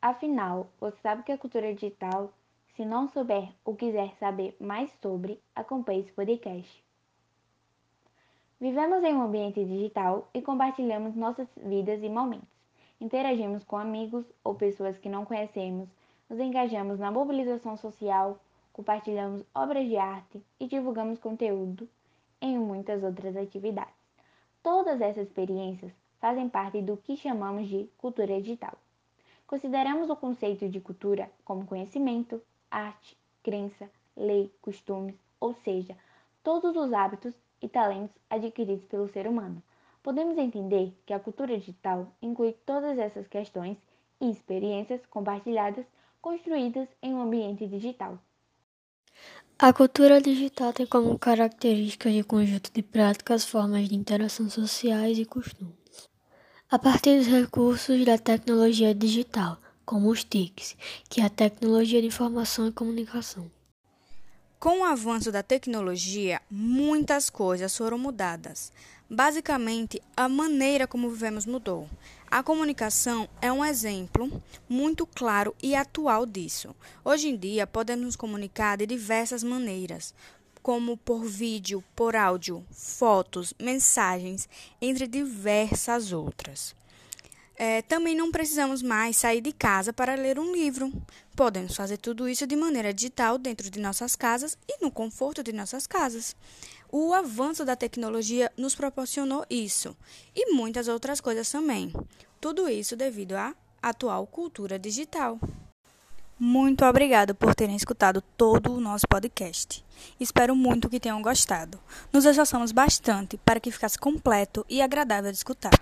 Afinal, você sabe que a cultura digital? Se não souber ou quiser saber mais sobre, acompanhe esse podcast. Vivemos em um ambiente digital e compartilhamos nossas vidas e momentos. Interagimos com amigos ou pessoas que não conhecemos, nos engajamos na mobilização social, compartilhamos obras de arte e divulgamos conteúdo em muitas outras atividades. Todas essas experiências fazem parte do que chamamos de cultura digital. Consideramos o conceito de cultura como conhecimento, arte, crença, lei, costumes, ou seja, todos os hábitos e talentos adquiridos pelo ser humano. Podemos entender que a cultura digital inclui todas essas questões e experiências compartilhadas construídas em um ambiente digital. A cultura digital tem como características de conjunto de práticas, formas de interação sociais e costumes. A partir dos recursos da tecnologia digital, como os TICs, que é a tecnologia de informação e comunicação. Com o avanço da tecnologia, muitas coisas foram mudadas. Basicamente, a maneira como vivemos mudou. A comunicação é um exemplo muito claro e atual disso. Hoje em dia, podemos nos comunicar de diversas maneiras, como por vídeo, por áudio, fotos, mensagens, entre diversas outras. É, também não precisamos mais sair de casa para ler um livro. Podemos fazer tudo isso de maneira digital dentro de nossas casas e no conforto de nossas casas. O avanço da tecnologia nos proporcionou isso e muitas outras coisas também. Tudo isso devido à atual cultura digital. Muito obrigado por terem escutado todo o nosso podcast. Espero muito que tenham gostado. Nos esforçamos bastante para que ficasse completo e agradável de escutar.